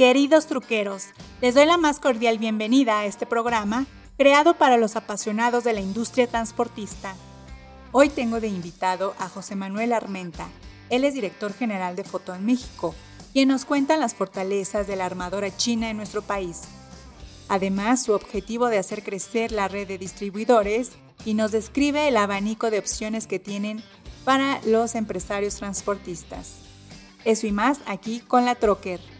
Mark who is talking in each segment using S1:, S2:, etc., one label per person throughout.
S1: Queridos truqueros, les doy la más cordial bienvenida a este programa creado para los apasionados de la industria transportista. Hoy tengo de invitado a José Manuel Armenta. Él es director general de Fotón México, quien nos cuenta las fortalezas de la armadora china en nuestro país. Además, su objetivo de hacer crecer la red de distribuidores y nos describe el abanico de opciones que tienen para los empresarios transportistas. Eso y más aquí con la Trocker.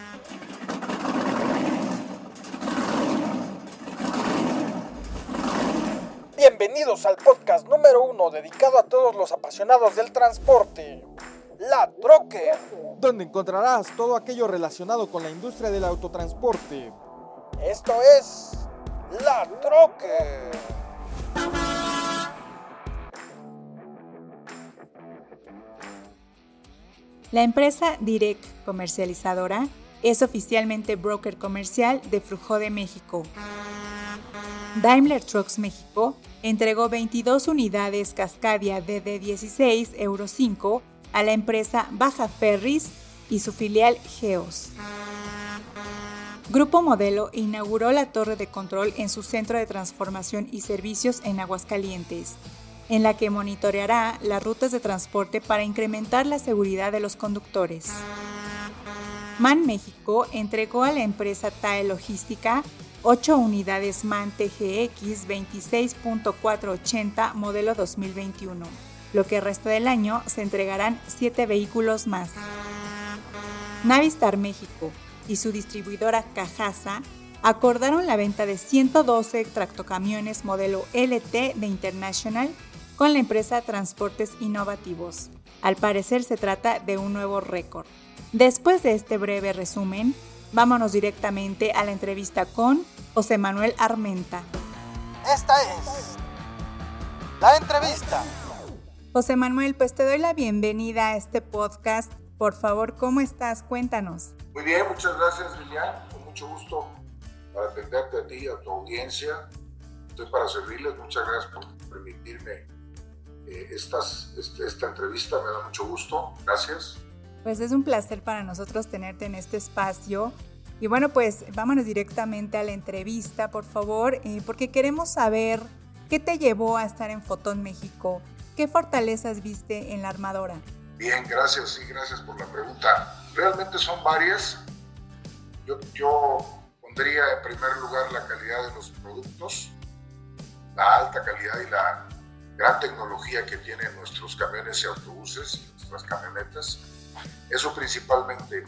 S2: Bienvenidos al podcast número uno dedicado a todos los apasionados del transporte, La Troque,
S3: donde encontrarás todo aquello relacionado con la industria del autotransporte.
S2: Esto es La Troque.
S1: La empresa Direct Comercializadora es oficialmente broker comercial de Flujo de México. Daimler Trucks México entregó 22 unidades Cascadia DD16 Euro 5 a la empresa Baja Ferris y su filial Geos. Grupo Modelo inauguró la torre de control en su centro de transformación y servicios en Aguascalientes, en la que monitoreará las rutas de transporte para incrementar la seguridad de los conductores. MAN México entregó a la empresa TAE Logística 8 unidades MAN TGX 26.480 modelo 2021. Lo que resta del año se entregarán 7 vehículos más. Navistar México y su distribuidora Cajasa acordaron la venta de 112 tractocamiones modelo LT de International con la empresa Transportes Innovativos. Al parecer se trata de un nuevo récord. Después de este breve resumen, vámonos directamente a la entrevista con José Manuel Armenta.
S2: Esta es la entrevista.
S1: José Manuel, pues te doy la bienvenida a este podcast. Por favor, ¿cómo estás? Cuéntanos.
S4: Muy bien, muchas gracias Lilian. Con mucho gusto para atenderte a ti y a tu audiencia. Estoy para servirles. Muchas gracias por permitirme eh, estas, este, esta entrevista. Me da mucho gusto. Gracias.
S1: Pues es un placer para nosotros tenerte en este espacio. Y bueno, pues vámonos directamente a la entrevista, por favor, eh, porque queremos saber qué te llevó a estar en Fotón México. ¿Qué fortalezas viste en la armadora?
S4: Bien, gracias y gracias por la pregunta. Realmente son varias. Yo, yo pondría en primer lugar la calidad de los productos, la alta calidad y la gran tecnología que tienen nuestros camiones y autobuses, nuestras camionetas eso principalmente.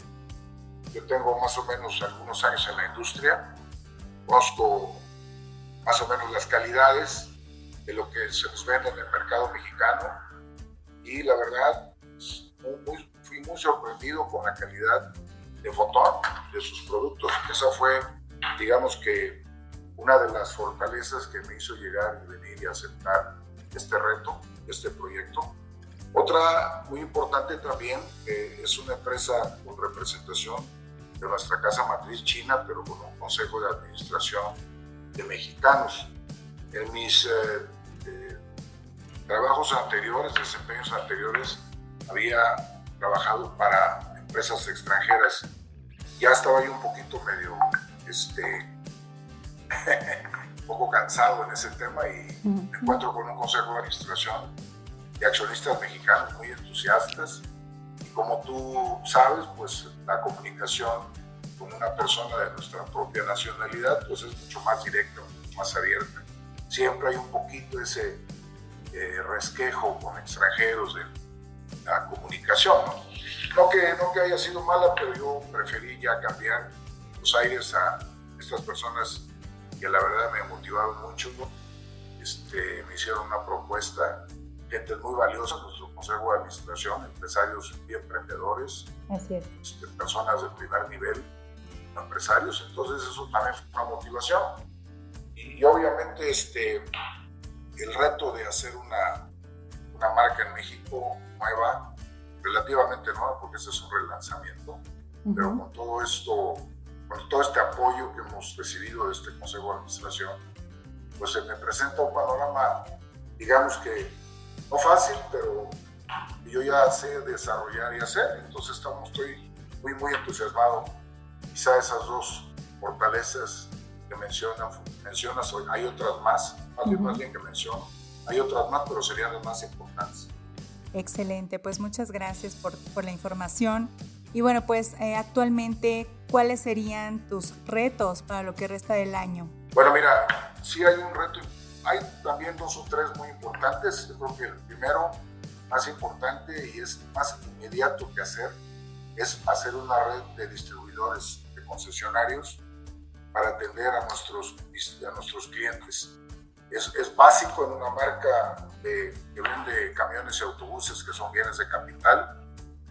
S4: Yo tengo más o menos algunos años en la industria, conozco más o menos las calidades de lo que se nos vende en el mercado mexicano y la verdad fui muy sorprendido con la calidad de Fotón, de sus productos. Esa fue, digamos que, una de las fortalezas que me hizo llegar y venir y aceptar este reto, este proyecto. Otra muy importante también eh, es una empresa con representación de nuestra casa matriz china, pero con un consejo de administración de mexicanos. En mis eh, eh, trabajos anteriores, desempeños anteriores, había trabajado para empresas extranjeras. Ya estaba yo un poquito medio, este, un poco cansado en ese tema y me encuentro con un consejo de administración de accionistas mexicanos muy entusiastas. Y como tú sabes, pues la comunicación con una persona de nuestra propia nacionalidad pues es mucho más directa, mucho más abierta. Siempre hay un poquito ese eh, resquejo con extranjeros de la comunicación. ¿no? No, que, no que haya sido mala, pero yo preferí ya cambiar los aires a estas personas que la verdad me motivaron mucho. Este, me hicieron una propuesta gente muy valiosa, nuestro consejo de administración, empresarios y emprendedores,
S1: Así
S4: este, personas de primer nivel. empresarios, entonces eso también fue una motivación. Y, obviamente este, el reto de hacer una, una marca en México nueva, relativamente nueva, porque ese es un relanzamiento, pero con todo esto, con todo este apoyo que hemos recibido de este Consejo de Administración, pues se me presenta un panorama, digamos que no fácil, pero yo ya sé desarrollar y hacer, entonces estamos, estoy muy, muy entusiasmado. Quizá esas dos fortalezas que mencionan, mencionas hoy, hay otras más, más, bien, que menciono, hay otras más, pero serían las más importantes.
S1: Excelente, pues muchas gracias por, por la información. Y bueno, pues eh, actualmente, ¿cuáles serían tus retos para lo que resta del año?
S4: Bueno, mira, sí hay un reto, hay también dos o tres muy importantes. Yo creo que el primero, más importante y es más inmediato que hacer, es hacer una red de distribuidores, de concesionarios, para atender a nuestros, a nuestros clientes. Es, es básico en una marca de, que vende camiones y autobuses que son bienes de capital,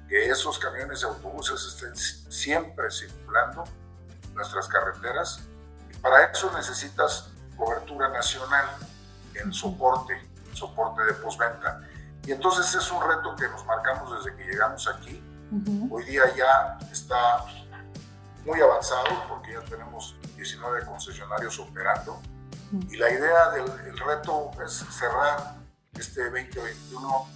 S4: que esos camiones y autobuses estén siempre circulando en nuestras carreteras. Y para eso necesitas cobertura nacional en soporte, soporte de postventa. Y entonces es un reto que nos marcamos desde que llegamos aquí Hoy día ya está muy avanzado porque ya tenemos 19 concesionarios operando y la idea del reto es cerrar este 2021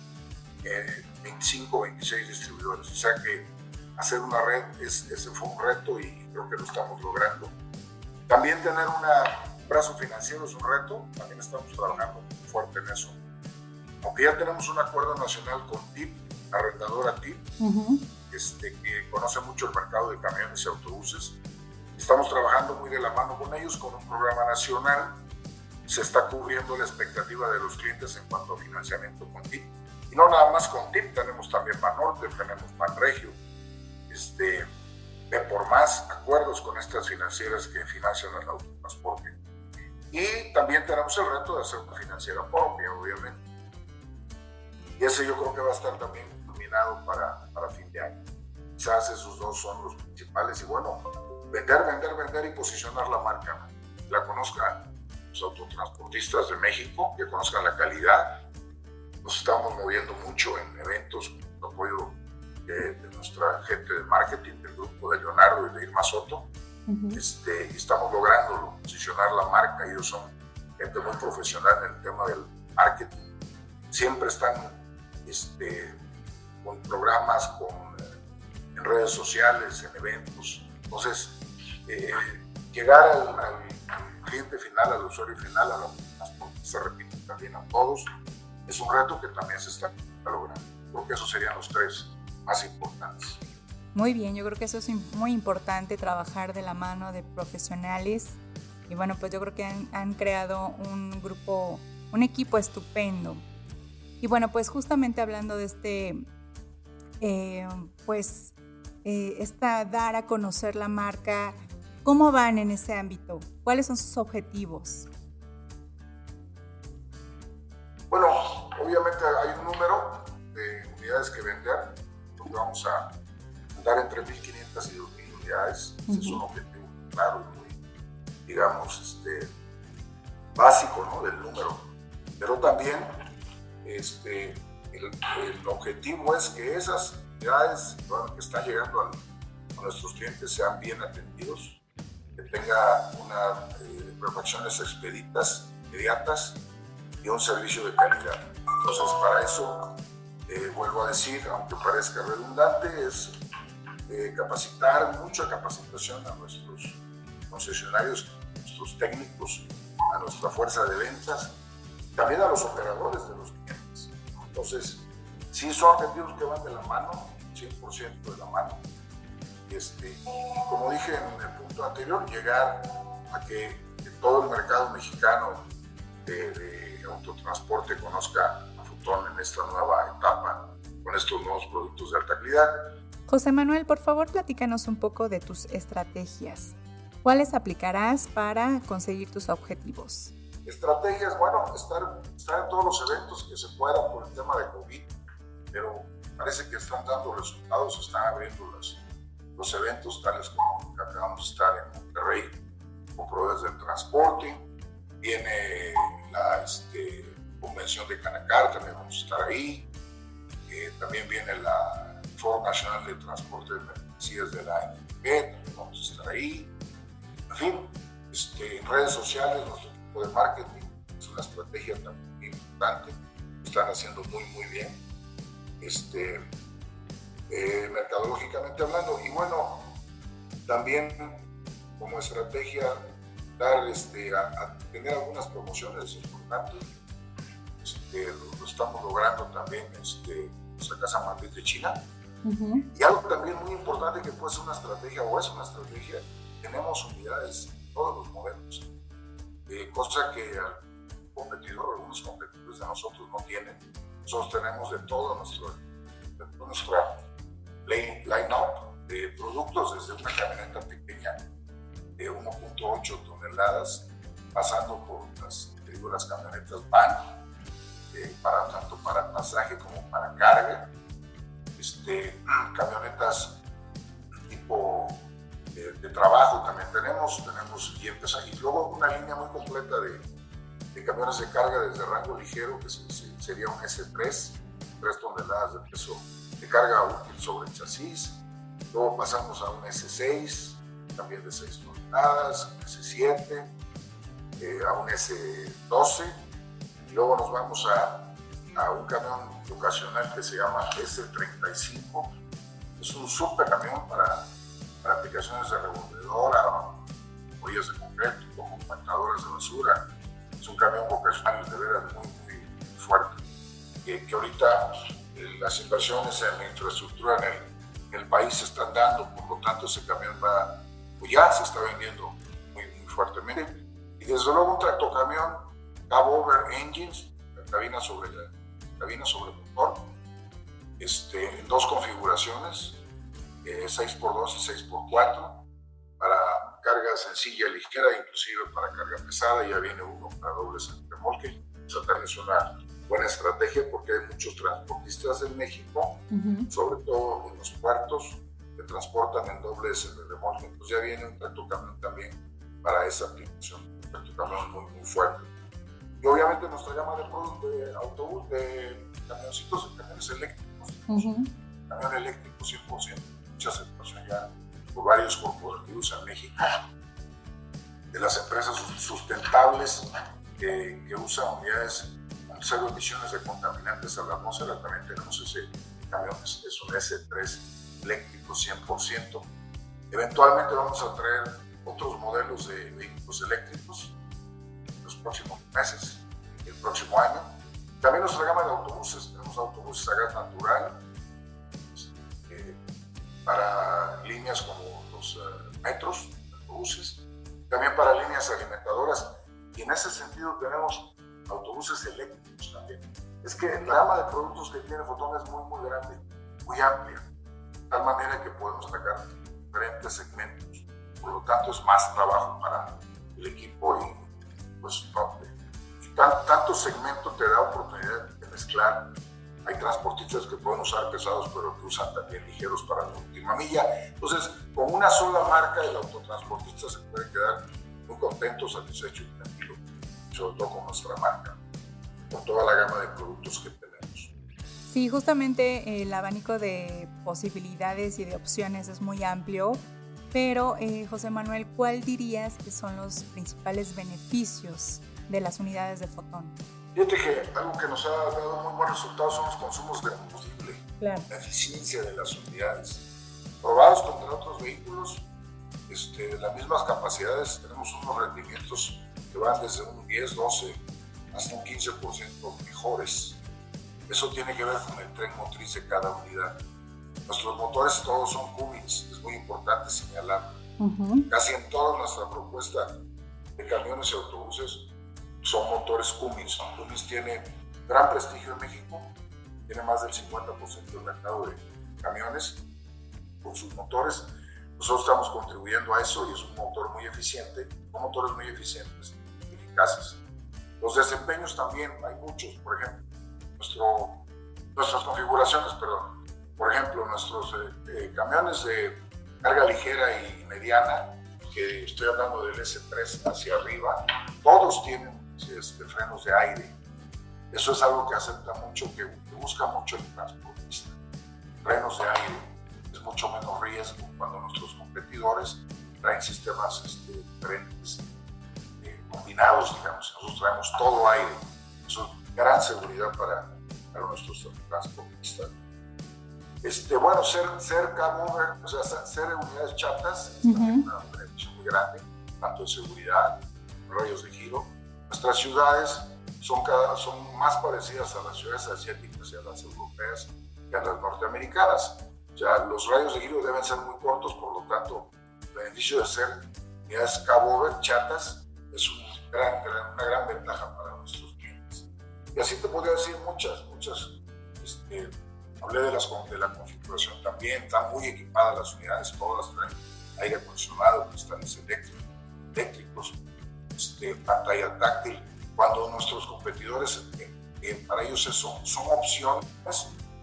S4: eh, 25 26 distribuidores. O sea que hacer una red, es, ese fue un reto y creo que lo estamos logrando. También tener un brazo financiero es un reto, también estamos trabajando fuerte en eso. Aunque ya tenemos un acuerdo nacional con TIP, arrendadora TIP, este, que conoce mucho el mercado de camiones y autobuses. Estamos trabajando muy de la mano con ellos con un programa nacional. Se está cubriendo la expectativa de los clientes en cuanto a financiamiento con TIP. Y no nada más con TIP, tenemos también Banorte, tenemos Banregio, este, por más acuerdos con estas financieras que financian el autotransporte. Y también tenemos el reto de hacer una financiera propia, obviamente. Y ese yo creo que va a estar también para, para fin de año. Quizás esos dos son los principales y bueno, vender, vender, vender y posicionar la marca. La conozcan los autotransportistas de México, que conozcan la calidad. Nos estamos moviendo mucho en eventos con apoyo de, nuestra gente de marketing, del grupo de Leonardo y de Irma Soto. Este, y estamos logrando posicionar la marca. Ellos son gente muy profesional en el tema del marketing. Siempre están este, con programas, con, en redes sociales, en eventos. Entonces, eh, llegar al, cliente final, al usuario final, a se repite también a todos, es un reto que también se está logrando. Creo que esos serían los tres más importantes.
S1: Muy bien, yo creo que eso es muy importante, trabajar de la mano de profesionales. Y bueno, pues yo creo que han, creado un grupo, un equipo estupendo. Y bueno, pues justamente hablando de este eh, pues eh, esta, dar a conocer la marca. ¿Cómo van en ese ámbito? ¿Cuáles son sus objetivos?
S4: Bueno, obviamente hay un número de unidades que vender, donde vamos a andar entre 1.500 y 2.000 unidades. es un objetivo claro y muy, digamos, este, básico ¿no? del número. Pero también este, el, objetivo es que esas unidades que están llegando a, nuestros clientes sean bien atendidos, que tenga unas eh, refacciones expeditas, inmediatas y un servicio de calidad. Entonces, para eso, eh, vuelvo a decir, aunque parezca redundante, es eh, capacitar, mucha capacitación a nuestros concesionarios, a nuestros técnicos, a nuestra fuerza de ventas, también a los operadores de los clientes. Entonces, sí son objetivos que van de la mano, 100% de la mano. Este, y como dije en el punto anterior, llegar a que, todo el mercado mexicano de, autotransporte conozca a Futón en esta nueva etapa con estos nuevos productos de alta calidad.
S1: José Manuel, por favor, platícanos un poco de tus estrategias. ¿Cuáles aplicarás para conseguir tus objetivos?
S4: Estrategias, bueno, estar, estar en todos los eventos que se pueda por el tema de COVID, pero parece que están dando resultados, están abriendo los, los eventos tales como acabamos de estar en Monterrey con proveedores del transporte. Viene la este, convención de Canacar, también vamos a estar ahí. Eh, también viene la Foro Nacional de Transporte de Mercancías de la también vamos a estar ahí. En fin, este, en redes sociales, nuestro equipo de marketing es una estrategia también importante, están haciendo muy, muy bien. Este, eh, mercadológicamente hablando. Y bueno, también como estrategia dar este, a, tener algunas promociones importantes. Este, lo, estamos logrando también este, nuestra Casa Matriz de China. Y algo también muy importante que puede ser una estrategia o es una estrategia, tenemos unidades en todos los modelos, eh, cosa que el competidor, algunos competidores de nosotros no tienen. Nosotros tenemos de todo nuestro, de nuestra line-up de productos desde una camioneta pequeña de 1.8 toneladas, pasando por las, las camionetas van, eh, para, tanto para pasaje como para carga, este, camionetas tipo de, trabajo también tenemos, tenemos y, y luego una línea muy completa de, de camiones de carga desde rango ligero, que sería un S3, 3 toneladas de peso de carga útil sobre el chasis. Luego pasamos a un S6, también de 6 toneladas, un S7, eh, a un S12. Y luego nos vamos a, a, un camión ocasional que se llama S35. Es un super camión para, para aplicaciones de revolvedora, bollas de concreto, compactadoras de basura. Es un camión vocacional de veras muy, muy fuerte. Que, que ahorita las inversiones en la infraestructura en el, país se están dando, por lo tanto ese camión va, pues ya se está vendiendo muy, fuertemente. Y desde luego un tractocamión cab over engines, cabina sobre, cabina sobre motor, este, en dos configuraciones, 6x2 eh, y 6x4, para carga sencilla, ligera, inclusive para carga pesada, ya viene uno para dobles remolque. Esa también es una buena estrategia porque hay muchos transportistas en México, sobre todo en los puertos, que transportan en dobles de remolque. Entonces ya viene un tractocamión también para esa aplicación, un tractocamión muy, muy fuerte. Y obviamente nuestra gama de productos de autobús, de camioncitos, camiones eléctricos, camión eléctrico 100%, mucha aceptación ya por varios corporativos en México, de las empresas sustentables que, que usan unidades cero emisiones de contaminantes a la atmósfera, también tenemos ese camión, es un S3 eléctrico 100%. Eventualmente vamos a traer otros modelos de vehículos eléctricos próximos meses, el próximo año. También nuestra gama de autobuses, tenemos autobuses a gas natural eh, para líneas como los uh, metros, autobuses, también para líneas alimentadoras. Y en ese sentido tenemos autobuses eléctricos también. Es que la gama de productos que tiene Fotón es muy, muy grande, muy amplia, de tal manera que podemos atacar diferentes segmentos. Por lo tanto, es más trabajo para el equipo y pues y tanto segmento te da oportunidad de mezclar. Hay transportistas que pueden usar pesados, pero que usan también ligeros para la última milla. Entonces, con una sola marca, el autotransportista se puede quedar muy contento, satisfecho y tranquilo sobre todo con nuestra marca, con toda la gama de productos que tenemos.
S1: Sí, justamente el abanico de posibilidades y de opciones es muy amplio, pero eh, José Manuel, ¿cuál dirías que son los principales beneficios de las unidades de fotón?
S4: Fíjate que algo que nos ha dado muy buenos resultados son los consumos de combustible, la eficiencia de las unidades. Probados contra otros vehículos, este, las mismas capacidades, tenemos unos rendimientos que van desde un 10, 12 hasta un 15% mejores. Eso tiene que ver con el tren motriz de cada unidad. Nuestros motores todos son Cummins, es muy importante señalar. Casi en toda nuestra propuesta de camiones y autobuses son motores Cummins. Cummins tiene gran prestigio en México, tiene más del 50% del mercado de camiones con sus motores. Nosotros estamos contribuyendo a eso y es un motor muy eficiente, son motores muy eficientes los desempeños también, hay muchos, por ejemplo, nuestras configuraciones, perdón. Por ejemplo, nuestros eh, eh, camiones de carga ligera y mediana, que estoy hablando del S3 hacia arriba, todos tienen este, frenos de aire. Eso es algo que acepta mucho, que, busca mucho el transportista. Frenos de aire es mucho menos riesgo cuando nuestros competidores traen sistemas este, diferentes, eh, combinados, digamos. Nosotros traemos todo aire. Eso es gran seguridad para, para nuestros transportistas. Este, bueno, ser, ser o sea, ser unidades chatas es también una beneficio muy grande, tanto en seguridad, rayos de giro. Nuestras ciudades son, cada, son más parecidas a las ciudades asiáticas y a las europeas que a las norteamericanas. O sea, los rayos de giro deben ser muy cortos, por lo tanto, el beneficio de ser unidades cabo chatas es un gran, una gran ventaja para nuestros clientes. Y así te podría decir muchas, muchas este, Hablé de, las, de la configuración también, están muy equipadas las unidades, todas traen aire acondicionado, cristales eléctricos, este, pantalla táctil. Cuando nuestros competidores, eh, eh, para ellos son, son opciones,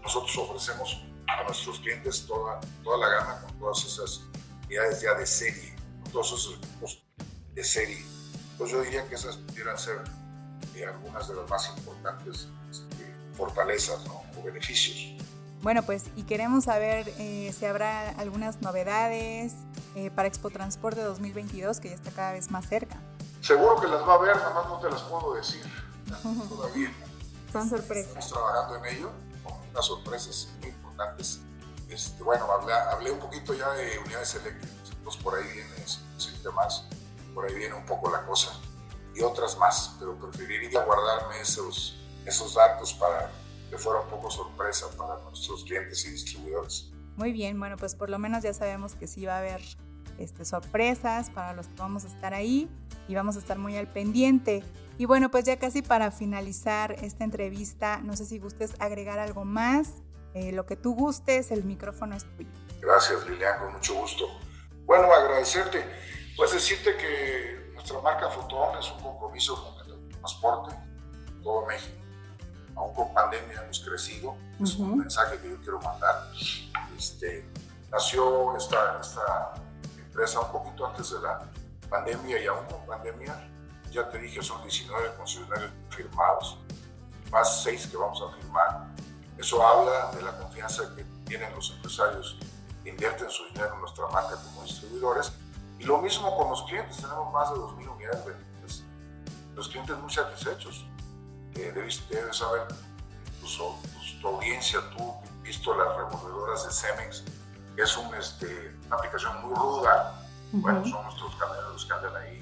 S4: nosotros ofrecemos a nuestros clientes toda, toda la gama con todas esas unidades ya de serie, con todos esos equipos de serie. Entonces yo diría que esas pudieran ser eh, algunas de las más importantes fortalezas o beneficios.
S1: Bueno, pues y queremos saber eh, si habrá algunas novedades eh, para Expo Transporte 2022 que ya está cada vez más cerca.
S4: Seguro que las va a ver, nada más no te las puedo decir todavía.
S1: Son sorpresas.
S4: Estamos trabajando en ello, con unas sorpresas muy importantes. Este, bueno, hablé, hablé, un poquito ya de unidades eléctricas, entonces por ahí viene ese más, por ahí viene un poco la cosa y otras más, pero preferiría guardarme esos, esos datos para que fuera un poco sorpresa para nuestros clientes y distribuidores.
S1: Muy bien, bueno, pues por lo menos ya sabemos que sí va a haber este, sorpresas para los que vamos a estar ahí y vamos a estar muy al pendiente. Y bueno, pues ya casi para finalizar esta entrevista, no sé si gustes agregar algo más, eh, lo que tú gustes, el micrófono es tuyo.
S4: Gracias Lilian, con mucho gusto. Bueno, agradecerte, pues decirte que nuestra marca Fotón es un compromiso con el transporte en todo México aún con pandemia hemos crecido, es un mensaje que yo quiero mandar. Este, nació esta, esta empresa un poquito antes de la pandemia y aún con pandemia, ya te dije, son 19 concesionarios firmados, más 6 que vamos a firmar. Eso habla de la confianza que tienen los empresarios que invierten su dinero en nuestra marca como distribuidores. Y lo mismo con los clientes, tenemos más de 2.000 unidades vendidas. Los clientes muy satisfechos debes, saber, pues, pues, tu audiencia, tú visto las revolvedoras de Cemex, que es un, este, una aplicación muy ruda. Bueno, son nuestros camioneros que andan ahí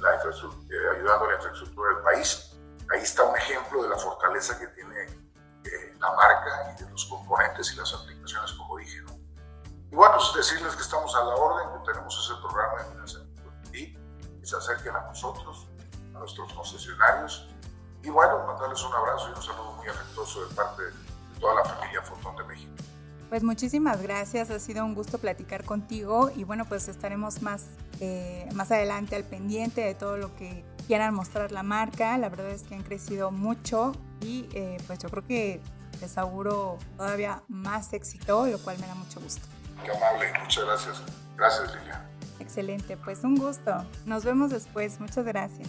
S4: la eh, ayudando a la infraestructura del país. Ahí está un ejemplo de la fortaleza que tiene eh, la marca y de los componentes y las aplicaciones, como dije. ¿no? Y bueno, pues decirles que estamos a la orden, que tenemos ese programa de financiamiento y que se acerquen a nosotros, a nuestros concesionarios y bueno, mandarles un abrazo y un saludo muy afectuoso de parte de toda la familia Fotón de México.
S1: Pues muchísimas gracias, ha sido un gusto platicar contigo y bueno, pues estaremos más, eh, más adelante al pendiente de todo lo que quieran mostrar la marca. La verdad es que han crecido mucho y eh, pues yo creo que les auguro todavía más éxito, lo cual me da mucho gusto.
S4: Qué amable, muchas gracias. Gracias, Lilia.
S1: Excelente, pues un gusto. Nos vemos después, muchas gracias.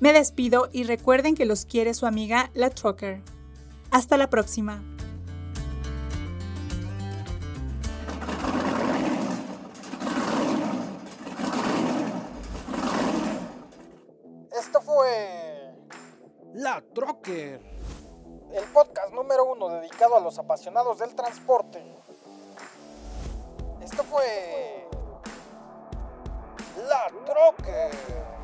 S1: Me despido y recuerden que los quiere su amiga La Trucker. Hasta la próxima.
S2: Esto fue
S3: La Trucker,
S2: el podcast número uno dedicado a los apasionados del transporte. Esto fue La Trucker.